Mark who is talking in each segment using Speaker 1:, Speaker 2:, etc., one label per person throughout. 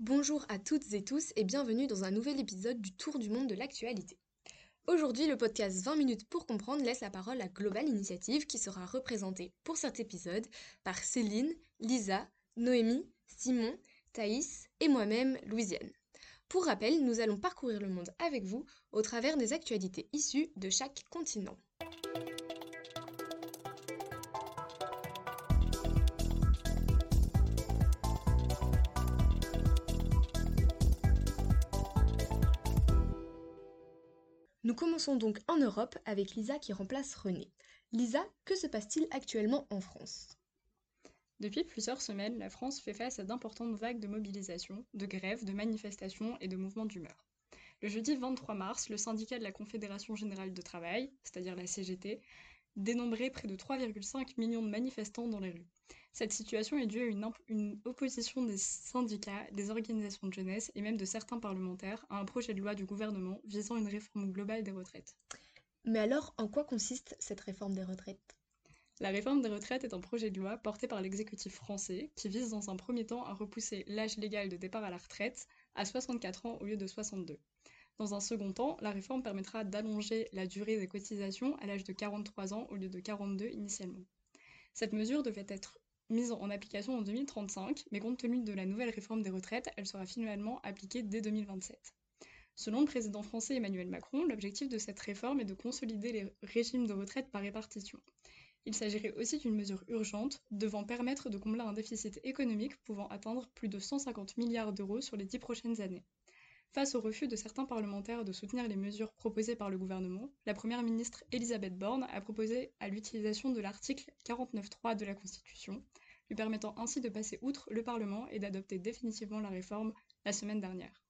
Speaker 1: Bonjour à toutes et tous et bienvenue dans un nouvel épisode du Tour du monde de l'actualité. Aujourd'hui, le podcast 20 minutes pour comprendre laisse la parole à Global Initiative qui sera représentée pour cet épisode par Céline, Lisa, Noémie, Simon, Thaïs et moi-même, Louisiane. Pour rappel, nous allons parcourir le monde avec vous au travers des actualités issues de chaque continent. Commençons donc en Europe avec Lisa qui remplace René. Lisa, que se passe-t-il actuellement en France?
Speaker 2: Depuis plusieurs semaines, la France fait face à d'importantes vagues de mobilisation, de grèves, de manifestations et de mouvements d'humeur. Le jeudi 23 mars, le syndicat de la Confédération générale de travail, c'est-à-dire la CGT, dénombrait près de 3,5 millions de manifestants dans les rues. Cette situation est due à une, opposition des syndicats, des organisations de jeunesse et même de certains parlementaires à un projet de loi du gouvernement visant une réforme globale des retraites.
Speaker 1: Mais alors, en quoi consiste cette réforme des retraites?
Speaker 2: La réforme des retraites est un projet de loi porté par l'exécutif français qui vise dans un premier temps à repousser l'âge légal de départ à la retraite à 64 ans au lieu de 62. Dans un second temps, la réforme permettra d'allonger la durée des cotisations à l'âge de 43 ans au lieu de 42 initialement. Cette mesure devait être mise en application en 2035, mais compte tenu de la nouvelle réforme des retraites, elle sera finalement appliquée dès 2027. Selon le président français Emmanuel Macron, l'objectif de cette réforme est de consolider les régimes de retraite par répartition. Il s'agirait aussi d'une mesure urgente devant permettre de combler un déficit économique pouvant atteindre plus de 150 milliards d'euros sur les dix prochaines années. Face au refus de certains parlementaires de soutenir les mesures proposées par le gouvernement, la Première ministre Elisabeth Borne a proposé à l'utilisation de l'article 49.3 de la Constitution, lui permettant ainsi de passer outre le Parlement et d'adopter définitivement la réforme la semaine dernière.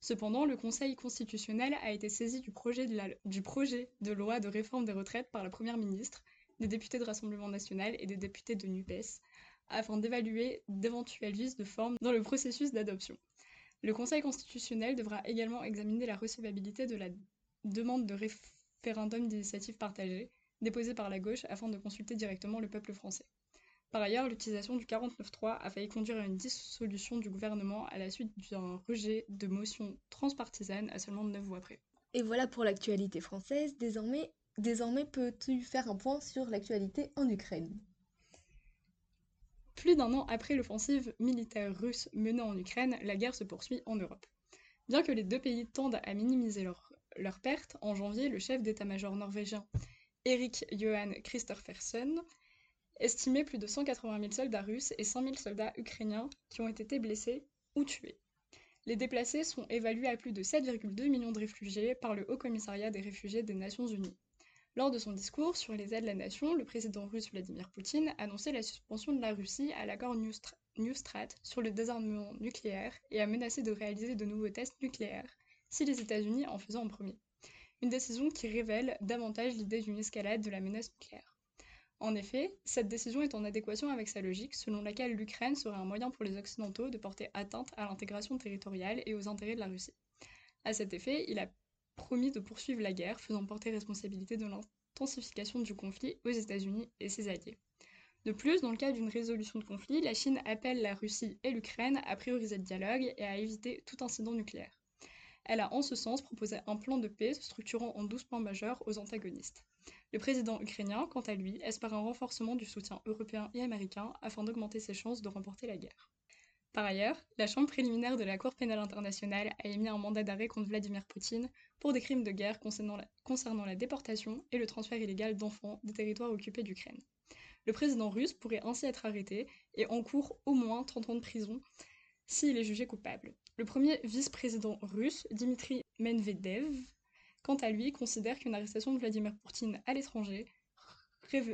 Speaker 2: Cependant, le Conseil constitutionnel a été saisi du projet de, loi de réforme des retraites par la Première ministre, des députés de Rassemblement national et des députés de NUPES, afin d'évaluer d'éventuels vices de forme dans le processus d'adoption. Le Conseil constitutionnel devra également examiner la recevabilité de la demande de référendum d'initiative partagée déposée par la gauche afin de consulter directement le peuple français. Par ailleurs, l'utilisation du 49.3 a failli conduire à une dissolution du gouvernement à la suite d'un rejet de motions transpartisanes à seulement 9 voix près.
Speaker 1: Et voilà pour l'actualité française. Désormais, désormais peux-tu faire un point sur l'actualité en Ukraine?
Speaker 2: Plus d'un an après l'offensive militaire russe menée en Ukraine, la guerre se poursuit en Europe. Bien que les deux pays tendent à minimiser leurs pertes, en janvier, le chef d'état-major norvégien Erik Johan Christophersen estimait plus de 180 000 soldats russes et 100 000 soldats ukrainiens qui ont été blessés ou tués. Les déplacés sont évalués à plus de 7,2 millions de réfugiés par le Haut Commissariat des réfugiés des Nations Unies. Lors de son discours sur les aides de la nation, le président russe Vladimir Poutine annonçait la suspension de la Russie à l'accord New Strat sur le désarmement nucléaire et a menacé de réaliser de nouveaux tests nucléaires si les États-Unis en faisaient en premier. Une décision qui révèle davantage l'idée d'une escalade de la menace nucléaire. En effet, cette décision est en adéquation avec sa logique selon laquelle l'Ukraine serait un moyen pour les Occidentaux de porter atteinte à l'intégration territoriale et aux intérêts de la Russie. À cet effet, il a promis de poursuivre la guerre, faisant porter responsabilité de l'intensification du conflit aux États-Unis et ses alliés. De plus, dans le cas d'une résolution de conflit, la Chine appelle la Russie et l'Ukraine à prioriser le dialogue et à éviter tout incident nucléaire. Elle a en ce sens proposé un plan de paix structurant en 12 points majeurs aux antagonistes. Le président ukrainien, quant à lui, espère un renforcement du soutien européen et américain afin d'augmenter ses chances de remporter la guerre. Par ailleurs, la Chambre préliminaire de la Cour pénale internationale a émis un mandat d'arrêt contre Vladimir Poutine pour des crimes de guerre concernant la, déportation et le transfert illégal d'enfants des territoires occupés d'Ukraine. Le président russe pourrait ainsi être arrêté et encourt au moins 30 ans de prison s'il est jugé coupable. Le premier vice-président russe, Dmitri Medvedev, quant à lui, considère qu'une arrestation de Vladimir Poutine à l'étranger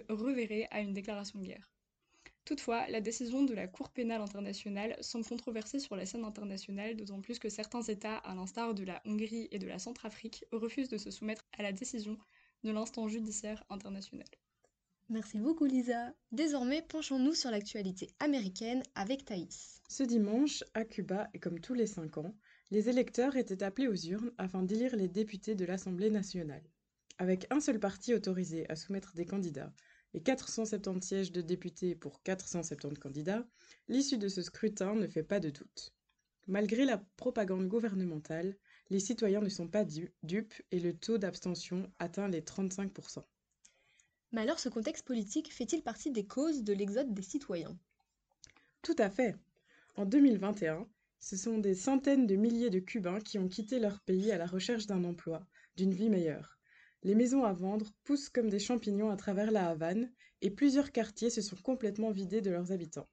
Speaker 2: reverrait à une déclaration de guerre. Toutefois, la décision de la Cour pénale internationale semble controversée sur la scène internationale, d'autant plus que certains États, à l'instar de la Hongrie et de la Centrafrique, refusent de se soumettre à la décision de l'instant judiciaire international.
Speaker 1: Merci beaucoup Lisa. Désormais, penchons-nous sur l'actualité américaine avec Thaïs.
Speaker 3: Ce dimanche, à Cuba, et comme tous les cinq ans, les électeurs étaient appelés aux urnes afin d'élire les députés de l'Assemblée nationale. Avec un seul parti autorisé à soumettre des candidats, et 470 sièges de députés pour 470 candidats, l'issue de ce scrutin ne fait pas de doute. Malgré la propagande gouvernementale, les citoyens ne sont pas dupes et le taux d'abstention atteint les 35%.
Speaker 1: Mais alors ce contexte politique fait-il partie des causes de l'exode des citoyens?
Speaker 3: Tout à fait. En 2021, ce sont des centaines de milliers de Cubains qui ont quitté leur pays à la recherche d'un emploi, d'une vie meilleure. Les maisons à vendre poussent comme des champignons à travers la Havane et plusieurs quartiers se sont complètement vidés de leurs habitants.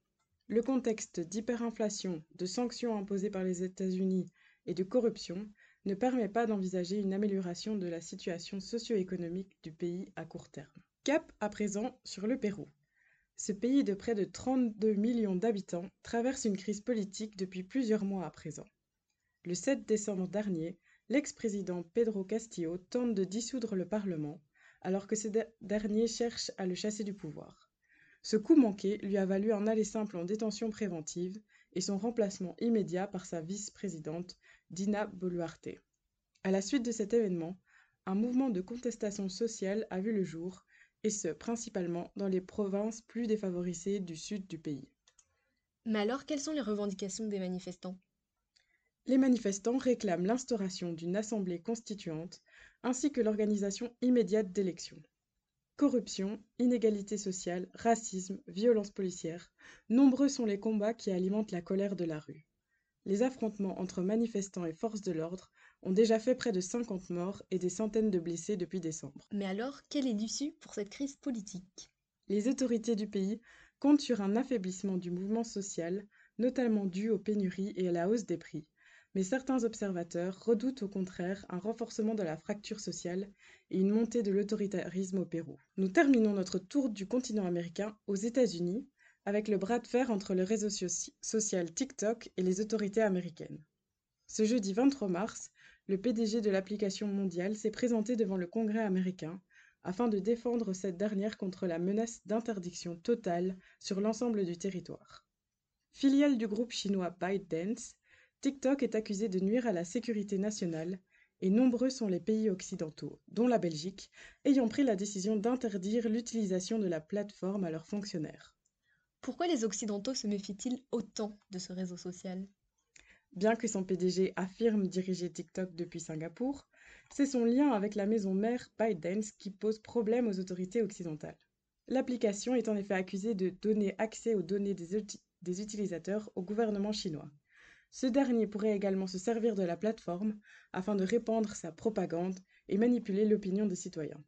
Speaker 3: Le contexte d'hyperinflation, de sanctions imposées par les États-Unis et de corruption ne permet pas d'envisager une amélioration de la situation socio-économique du pays à court terme. Cap à présent sur le Pérou. Ce pays de près de 32 millions d'habitants traverse une crise politique depuis plusieurs mois à présent. Le 7 décembre dernier, l'ex-président Pedro Castillo tente de dissoudre le Parlement, alors que ce dernier cherche à le chasser du pouvoir. Ce coup manqué lui a valu un aller simple en détention préventive et son remplacement immédiat par sa vice-présidente, Dina Boluarte. À la suite de cet événement, un mouvement de contestation sociale a vu le jour et ce principalement dans les provinces plus défavorisées du sud du pays.
Speaker 1: Mais alors, quelles sont les revendications des manifestants?
Speaker 3: Les manifestants réclament l'instauration d'une assemblée constituante ainsi que l'organisation immédiate d'élections. Corruption, inégalité sociale, racisme, violence policière, nombreux sont les combats qui alimentent la colère de la rue. Les affrontements entre manifestants et forces de l'ordre ont déjà fait près de 50 morts et des centaines de blessés depuis décembre.
Speaker 1: Mais alors, quelle est l'issue pour cette crise politique?
Speaker 3: Les autorités du pays comptent sur un affaiblissement du mouvement social, notamment dû aux pénuries et à la hausse des prix. Mais certains observateurs redoutent au contraire un renforcement de la fracture sociale et une montée de l'autoritarisme au Pérou. Nous terminons notre tour du continent américain aux États-Unis avec le bras de fer entre le réseau social TikTok et les autorités américaines. Ce jeudi 23 mars, le PDG de l'application mondiale s'est présenté devant le Congrès américain afin de défendre cette dernière contre la menace d'interdiction totale sur l'ensemble du territoire. Filiale du groupe chinois ByteDance, TikTok est accusé de nuire à la sécurité nationale et nombreux sont les pays occidentaux, dont la Belgique, ayant pris la décision d'interdire l'utilisation de la plateforme à leurs fonctionnaires.
Speaker 1: Pourquoi les Occidentaux se méfient-ils autant de ce réseau social?
Speaker 3: Bien que son PDG affirme diriger TikTok depuis Singapour, c'est son lien avec la maison mère ByteDance qui pose problème aux autorités occidentales. L'application est en effet accusée de donner accès aux données des, des, utilisateurs au gouvernement chinois. Ce dernier pourrait également se servir de la plateforme afin de répandre sa propagande et manipuler l'opinion des citoyens.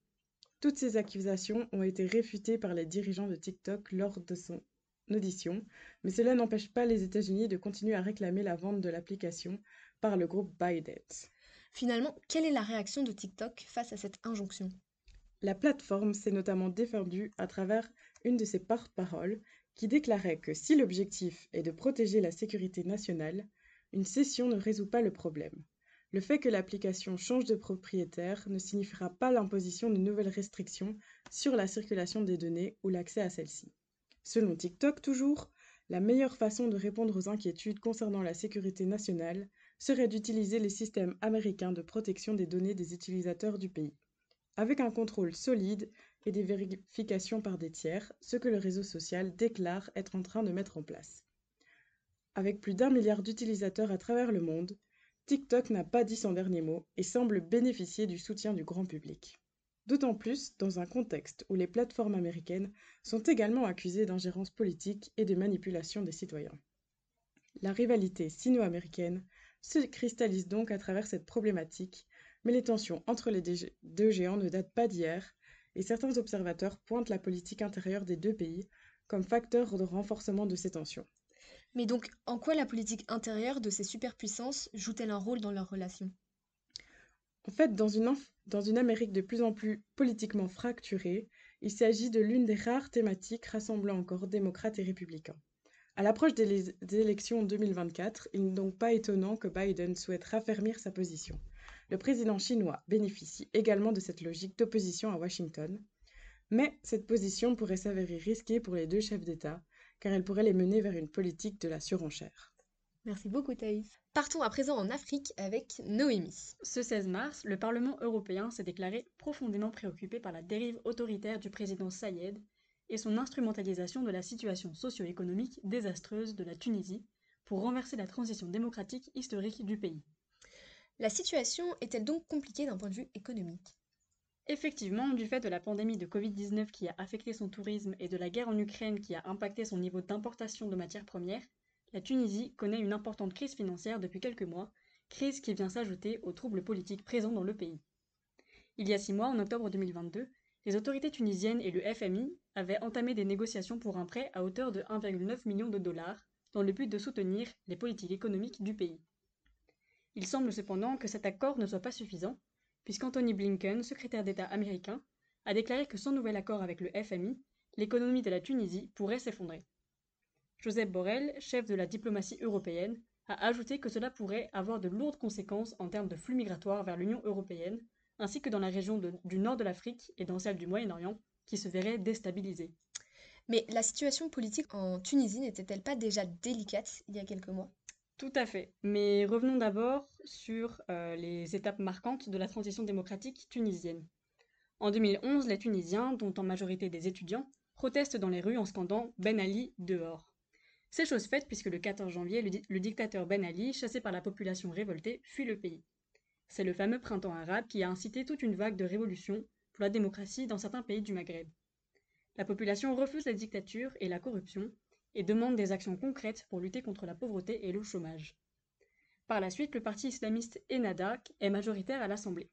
Speaker 3: Toutes ces accusations ont été réfutées par les dirigeants de TikTok lors de son audition, mais cela n'empêche pas les États-Unis de continuer à réclamer la vente de l'application par le groupe ByteDance.
Speaker 1: Finalement, quelle est la réaction de TikTok face à cette injonction?
Speaker 3: La plateforme s'est notamment défendue à travers une de ses porte-paroles qui déclarait que si l'objectif est de protéger la sécurité nationale, une cession ne résout pas le problème. Le fait que l'application change de propriétaire ne signifiera pas l'imposition de nouvelles restrictions sur la circulation des données ou l'accès à celles-ci. Selon TikTok toujours, la meilleure façon de répondre aux inquiétudes concernant la sécurité nationale serait d'utiliser les systèmes américains de protection des données des utilisateurs du pays, avec un contrôle solide et des vérifications par des tiers, ce que le réseau social déclare être en train de mettre en place. Avec plus d'un milliard d'utilisateurs à travers le monde, TikTok n'a pas dit son dernier mot et semble bénéficier du soutien du grand public. D'autant plus dans un contexte où les plateformes américaines sont également accusées d'ingérence politique et de manipulation des citoyens. La rivalité sino-américaine se cristallise donc à travers cette problématique, mais les tensions entre les deux géants ne datent pas d'hier, et certains observateurs pointent la politique intérieure des deux pays comme facteur de renforcement de ces tensions.
Speaker 1: Mais donc, en quoi la politique intérieure de ces superpuissances joue-t-elle un rôle dans leurs relations?
Speaker 3: En fait, dans une, dans une Amérique de plus en plus politiquement fracturée, il s'agit de l'une des rares thématiques rassemblant encore démocrates et républicains. À l'approche des, des élections 2024, il n'est donc pas étonnant que Biden souhaite raffermir sa position. Le président chinois bénéficie également de cette logique d'opposition à Washington, mais cette position pourrait s'avérer risquée pour les deux chefs d'État, car elle pourrait les mener vers une politique de la surenchère.
Speaker 1: Merci beaucoup Thaïs. Partons à présent en Afrique avec Noémie.
Speaker 2: Ce 16 mars, le Parlement européen s'est déclaré profondément préoccupé par la dérive autoritaire du président Sayed et son instrumentalisation de la situation socio-économique désastreuse de la Tunisie
Speaker 4: pour renverser la transition démocratique historique du pays.
Speaker 1: La situation est-elle donc compliquée d'un point de vue économique?
Speaker 4: Effectivement, du fait de la pandémie de Covid-19 qui a affecté son tourisme et de la guerre en Ukraine qui a impacté son niveau d'importation de matières premières, la Tunisie connaît une importante crise financière depuis quelques mois, crise qui vient s'ajouter aux troubles politiques présents dans le pays. Il y a six mois, en octobre 2022, les autorités tunisiennes et le FMI avaient entamé des négociations pour un prêt à hauteur de 1,9 million de dollars dans le but de soutenir les politiques économiques du pays. Il semble cependant que cet accord ne soit pas suffisant puisqu'Anthony Blinken, secrétaire d'État américain, a déclaré que sans nouvel accord avec le FMI, l'économie de la Tunisie pourrait s'effondrer. Joseph Borrell, chef de la diplomatie européenne, a ajouté que cela pourrait avoir de lourdes conséquences en termes de flux migratoires vers l'Union européenne, ainsi que dans la région du nord de l'Afrique et dans celle du Moyen-Orient, qui se verraient déstabilisées.
Speaker 1: Mais la situation politique en Tunisie n'était-elle pas déjà délicate il y a quelques mois?
Speaker 4: Tout à fait. Mais revenons d'abord sur euh, les étapes marquantes de la transition démocratique tunisienne. En 2011, les Tunisiens, dont en majorité des étudiants, protestent dans les rues en scandant Ben Ali dehors. C'est chose faite puisque le 14 janvier, le, dictateur Ben Ali, chassé par la population révoltée, fuit le pays. C'est le fameux printemps arabe qui a incité toute une vague de révolutions pour la démocratie dans certains pays du Maghreb. La population refuse la dictature et la corruption et demande des actions concrètes pour lutter contre la pauvreté et le chômage. Par la suite, le parti islamiste Ennahda est majoritaire à l'Assemblée.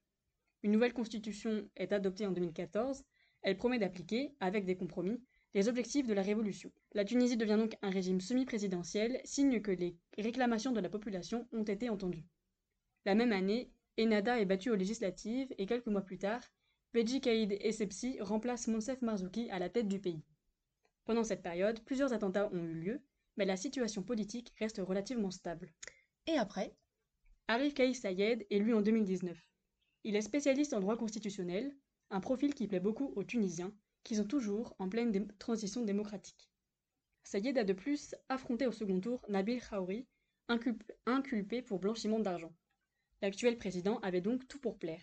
Speaker 4: Une nouvelle constitution est adoptée en 2014. Elle promet d'appliquer, avec des compromis, les objectifs de la révolution. La Tunisie devient donc un régime semi-présidentiel, signe que les réclamations de la population ont été entendues. La même année, Ennahda est battu aux législatives et quelques mois plus tard, Beji Kaïd Essebsi remplace Monsef Marzouki à la tête du pays. Pendant cette période, plusieurs attentats ont eu lieu, mais la situation politique reste relativement stable.
Speaker 1: Et après?
Speaker 4: Arif Kaïs Sayed est élu en 2019. Il est spécialiste en droit constitutionnel, un profil qui plaît beaucoup aux Tunisiens, qui sont toujours en pleine transition démocratique. Sayed a de plus affronté au second tour Nabil Khaouri, inculpé pour blanchiment d'argent. L'actuel président avait donc tout pour plaire.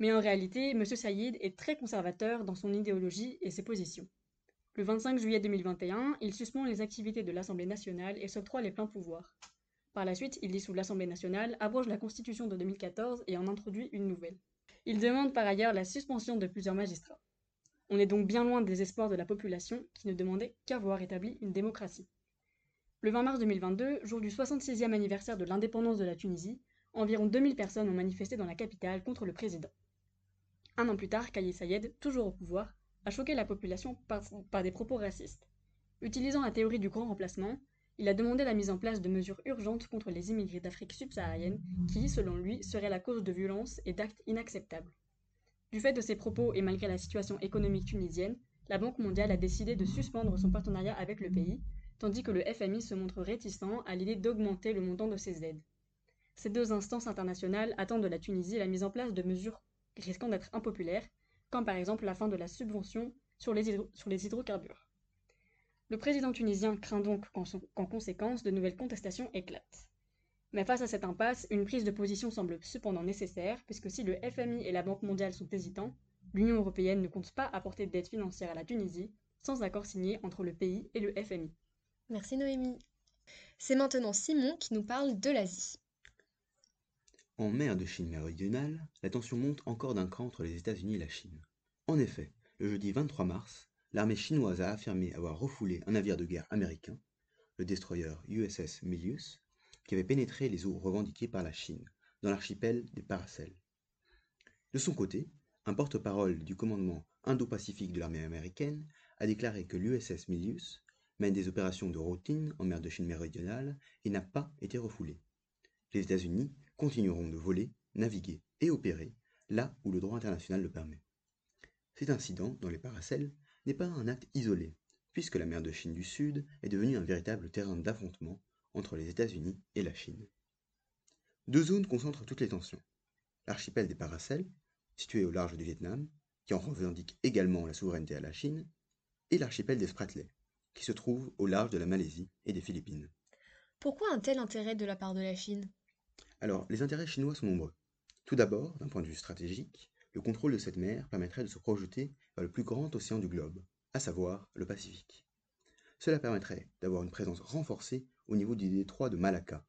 Speaker 4: Mais en réalité, M. Sayed est très conservateur dans son idéologie et ses positions. Le 25 juillet 2021, il suspend les activités de l'Assemblée nationale et s'octroie les pleins pouvoirs. Par la suite, il dissout l'Assemblée nationale, abroge la Constitution de 2014 et en introduit une nouvelle. Il demande par ailleurs la suspension de plusieurs magistrats. On est donc bien loin des espoirs de la population qui ne demandait qu'à voir une démocratie. Le 20 mars 2022, jour du 66e anniversaire de l'indépendance de la Tunisie, environ 2000 personnes ont manifesté dans la capitale contre le président. Un an plus tard, Kaye Sayed, toujours au pouvoir, a choqué la population par, des propos racistes. Utilisant la théorie du grand remplacement, il a demandé la mise en place de mesures urgentes contre les immigrés d'Afrique subsaharienne qui, selon lui, seraient la cause de violences et d'actes inacceptables. Du fait de ces propos et malgré la situation économique tunisienne, la Banque mondiale a décidé de suspendre son partenariat avec le pays, tandis que le FMI se montre réticent à l'idée d'augmenter le montant de ses aides. Ces deux instances internationales attendent de la Tunisie la mise en place de mesures risquant d'être impopulaires, comme par exemple la fin de la subvention sur les, hydrocarbures. Le président tunisien craint donc qu'en conséquence de nouvelles contestations éclatent. Mais face à cette impasse, une prise de position semble cependant nécessaire, puisque si le FMI et la Banque mondiale sont hésitants, l'Union européenne ne compte pas apporter d'aide financière à la Tunisie sans accord signé entre le pays et le FMI.
Speaker 1: Merci Noémie. C'est maintenant Simon qui nous parle de l'Asie.
Speaker 5: En mer de Chine méridionale, la tension monte encore d'un cran entre les États-Unis et la Chine. En effet, le jeudi 23 mars, l'armée chinoise a affirmé avoir refoulé un navire de guerre américain, le destroyer USS Milius, qui avait pénétré les eaux revendiquées par la Chine, dans l'archipel des Paracels. De son côté, un porte-parole du commandement Indo-Pacifique de l'armée américaine a déclaré que l'USS Milius mène des opérations de routine en mer de Chine méridionale et n'a pas été refoulé. Les États-Unis continueront de voler, naviguer et opérer là où le droit international le permet. Cet incident, dans les Paracels, n'est pas un acte isolé, puisque la mer de Chine du Sud est devenue un véritable terrain d'affrontement entre les États-Unis et la Chine. Deux zones concentrent toutes les tensions. L'archipel des Paracels, situé au large du Vietnam, qui en revendique également la souveraineté à la Chine, et l'archipel des Spratleys, qui se trouve au large de la Malaisie et des Philippines.
Speaker 1: Pourquoi un tel intérêt de la part de la Chine?
Speaker 5: Alors, les intérêts chinois sont nombreux. Tout d'abord, d'un point de vue stratégique, le contrôle de cette mer permettrait de se projeter vers le plus grand océan du globe, à savoir le Pacifique. Cela permettrait d'avoir une présence renforcée au niveau du détroit de Malacca,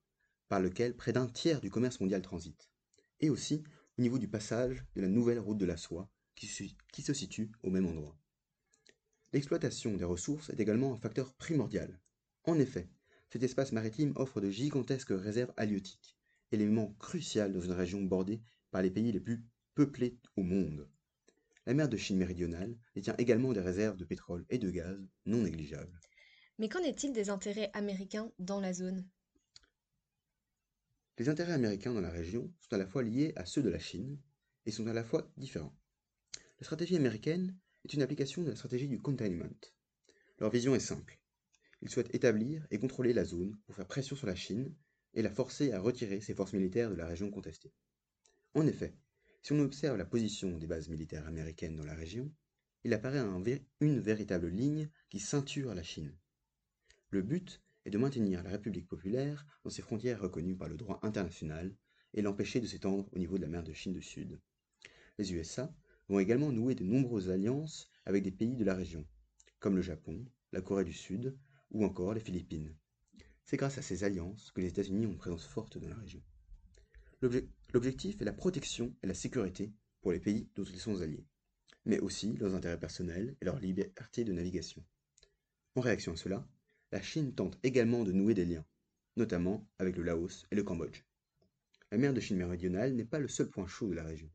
Speaker 5: par lequel près d'un tiers du commerce mondial transite, et aussi au niveau du passage de la nouvelle route de la soie qui, se situe au même endroit. L'exploitation des ressources est également un facteur primordial. En effet, cet espace maritime offre de gigantesques réserves halieutiques, élément crucial dans une région bordée par les pays les plus peuplés au monde. La mer de Chine méridionale détient également des réserves de pétrole et de gaz non négligeables.
Speaker 1: Mais qu'en est-il des intérêts américains dans la zone?
Speaker 5: Les intérêts américains dans la région sont à la fois liés à ceux de la Chine et sont à la fois différents. La stratégie américaine est une application de la stratégie du containment. Leur vision est simple. Ils souhaitent établir et contrôler la zone pour faire pression sur la Chine et la forcer à retirer ses forces militaires de la région contestée. En effet, si on observe la position des bases militaires américaines dans la région, il apparaît une véritable ligne qui ceinture la Chine. Le but est de maintenir la République populaire dans ses frontières reconnues par le droit international et l'empêcher de s'étendre au niveau de la mer de Chine du Sud. Les USA vont également nouer de nombreuses alliances avec des pays de la région, comme le Japon, la Corée du Sud ou encore les Philippines. C'est grâce à ces alliances que les États-Unis ont une présence forte dans la région. L'objectif est la protection et la sécurité pour les pays dont ils sont alliés, mais aussi leurs intérêts personnels et leur liberté de navigation. En réaction à cela, la Chine tente également de nouer des liens, notamment avec le Laos et le Cambodge. La mer de Chine méridionale n'est pas le seul point chaud de la région,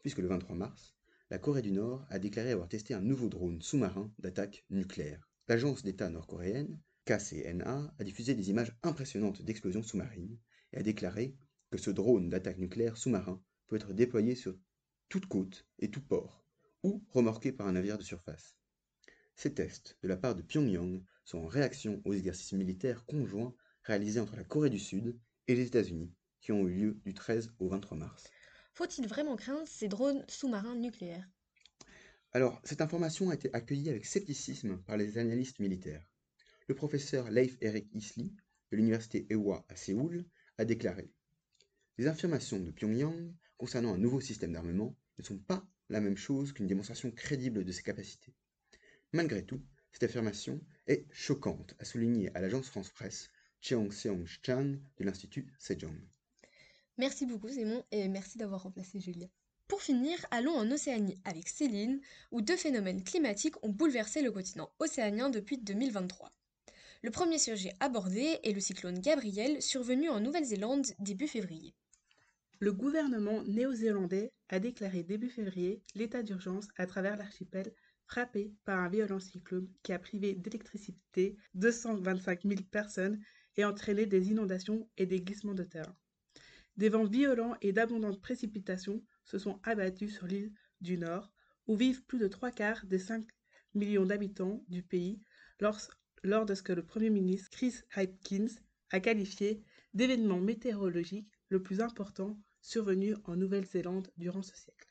Speaker 5: puisque le 23 mars, la Corée du Nord a déclaré avoir testé un nouveau drone sous-marin d'attaque nucléaire. L'agence d'État nord-coréenne, KCNA, a diffusé des images impressionnantes d'explosions sous-marines et a déclaré que ce drone d'attaque nucléaire sous-marin peut être déployé sur toute côte et tout port, ou remorqué par un navire de surface. Ces tests de la part de Pyongyang sont en réaction aux exercices militaires conjoints réalisés entre la Corée du Sud et les États-Unis, qui ont eu lieu du 13 au 23 mars.
Speaker 1: Faut-il vraiment craindre ces drones sous-marins nucléaires?
Speaker 5: Alors, cette information a été accueillie avec scepticisme par les analystes militaires. Le professeur Leif Erik Isli, de l'université Ewa à Séoul, a déclaré les affirmations de Pyongyang concernant un nouveau système d'armement ne sont pas la même chose qu'une démonstration crédible de ses capacités. Malgré tout, cette affirmation est choquante, a souligné à l'agence France-Presse Cheong Seong-chan de l'Institut Sejong.
Speaker 1: Merci beaucoup Simon et merci d'avoir remplacé Julien. Pour finir, allons en Océanie avec Céline, où deux phénomènes climatiques ont bouleversé le continent océanien depuis 2023. Le premier sujet abordé est le cyclone Gabriel survenu en Nouvelle-Zélande début février.
Speaker 6: Le gouvernement néo-zélandais a déclaré début février l'état d'urgence à travers l'archipel frappé par un violent cyclone qui a privé d'électricité 225 000 personnes et entraîné des inondations et des glissements de terrain. Des vents violents et d'abondantes précipitations se sont abattus sur l'île du Nord, où vivent plus de trois quarts des 5 millions d'habitants du pays lors, lors de ce que le Premier ministre Chris Hipkins a qualifié d'événement météorologique le plus important survenu en Nouvelle-Zélande durant ce siècle.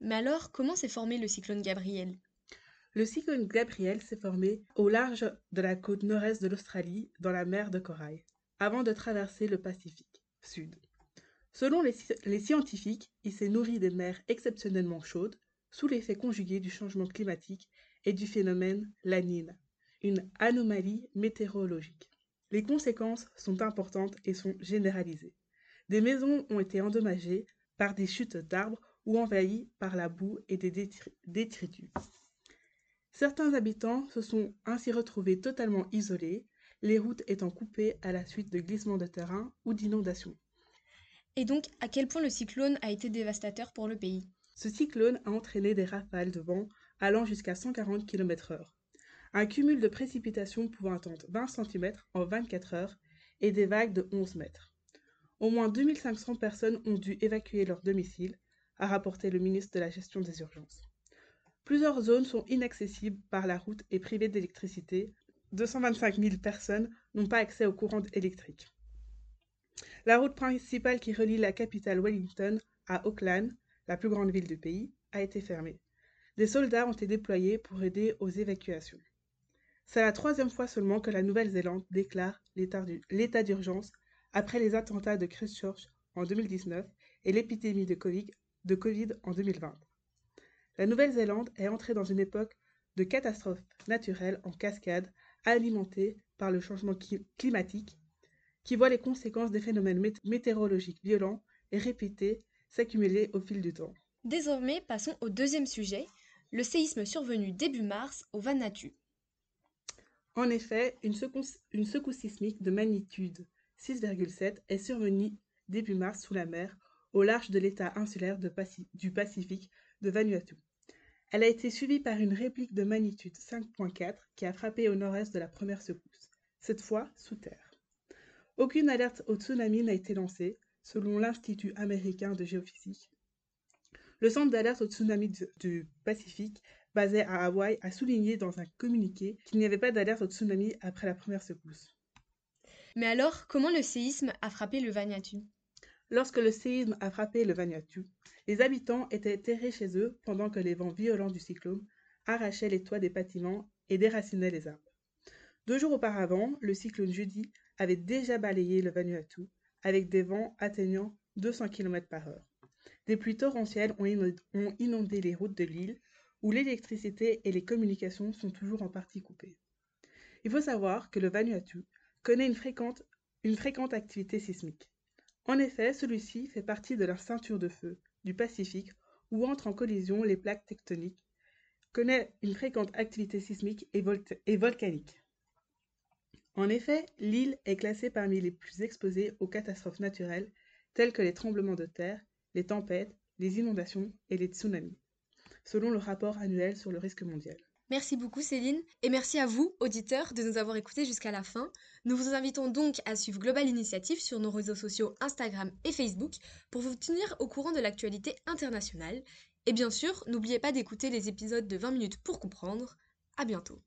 Speaker 1: Mais alors, comment s'est formé le cyclone Gabriel?
Speaker 6: Le cyclone Gabriel s'est formé au large de la côte nord-est de l'Australie, dans la mer de Corail, avant de traverser le Pacifique Sud. Selon les, les scientifiques, il s'est nourri des mers exceptionnellement chaudes, sous l'effet conjugué du changement climatique et du phénomène La Nina, une anomalie météorologique. Les conséquences sont importantes et sont généralisées. Des maisons ont été endommagées par des chutes d'arbres ou envahies par la boue et des détritus. Certains habitants se sont ainsi retrouvés totalement isolés, les routes étant coupées à la suite de glissements de terrain ou d'inondations.
Speaker 1: Et donc, à quel point le cyclone a été dévastateur pour le pays?
Speaker 6: Ce cyclone a entraîné des rafales de vent allant jusqu'à 140 km/h, un cumul de précipitations pouvant atteindre 20 cm en 24 heures et des vagues de 11 mètres. Au moins 2500 personnes ont dû évacuer leur domicile, a rapporté le ministre de la Gestion des urgences. Plusieurs zones sont inaccessibles par la route et privées d'électricité. 225 000 personnes n'ont pas accès au courant électrique. La route principale qui relie la capitale Wellington à Auckland, la plus grande ville du pays, a été fermée. Des soldats ont été déployés pour aider aux évacuations. C'est la troisième fois seulement que la Nouvelle-Zélande déclare l'état d'urgence après les attentats de Christchurch en 2019 et l'épidémie de COVID, en 2020. La Nouvelle-Zélande est entrée dans une époque de catastrophes naturelles en cascade alimentée par le changement climatique, qui voit les conséquences des phénomènes météorologiques violents et répétés s'accumuler au fil du temps.
Speaker 1: Désormais, passons au deuxième sujet, le séisme survenu début mars au Vanuatu.
Speaker 6: En effet, une secousse, sismique de magnitude 6,7 est survenue début mars sous la mer, au large de l'état insulaire du Pacifique de Vanuatu. Elle a été suivie par une réplique de magnitude 5.4 qui a frappé au nord-est de la première secousse, cette fois sous terre. Aucune alerte au tsunami n'a été lancée, selon l'Institut américain de géophysique. Le centre d'alerte au tsunami du Pacifique, basé à Hawaï, a souligné dans un communiqué qu'il n'y avait pas d'alerte au tsunami après la première secousse.
Speaker 1: Mais alors, comment le séisme a frappé le Vanuatu?
Speaker 6: Lorsque le séisme a frappé le Vanuatu, les habitants étaient terrés chez eux pendant que les vents violents du cyclone arrachaient les toits des bâtiments et déracinaient les arbres. Deux jours auparavant, le cyclone Judy avait déjà balayé le Vanuatu avec des vents atteignant 200 km par heure. Des pluies torrentielles ont inondé les routes de l'île où l'électricité et les communications sont toujours en partie coupées. Il faut savoir que le Vanuatu connaît une fréquente, activité sismique. En effet, celui-ci fait partie de la ceinture de feu du Pacifique où entrent en collision les plaques tectoniques, connaît une fréquente activité sismique et volcanique. En effet, l'île est classée parmi les plus exposées aux catastrophes naturelles telles que les tremblements de terre, les tempêtes, les inondations et les tsunamis, selon le rapport annuel sur le risque mondial.
Speaker 1: Merci beaucoup Céline et merci à vous, auditeurs, de nous avoir écoutés jusqu'à la fin. Nous vous invitons donc à suivre Global Initiative sur nos réseaux sociaux Instagram et Facebook pour vous tenir au courant de l'actualité internationale. Et bien sûr, n'oubliez pas d'écouter les épisodes de 20 minutes pour comprendre. À bientôt.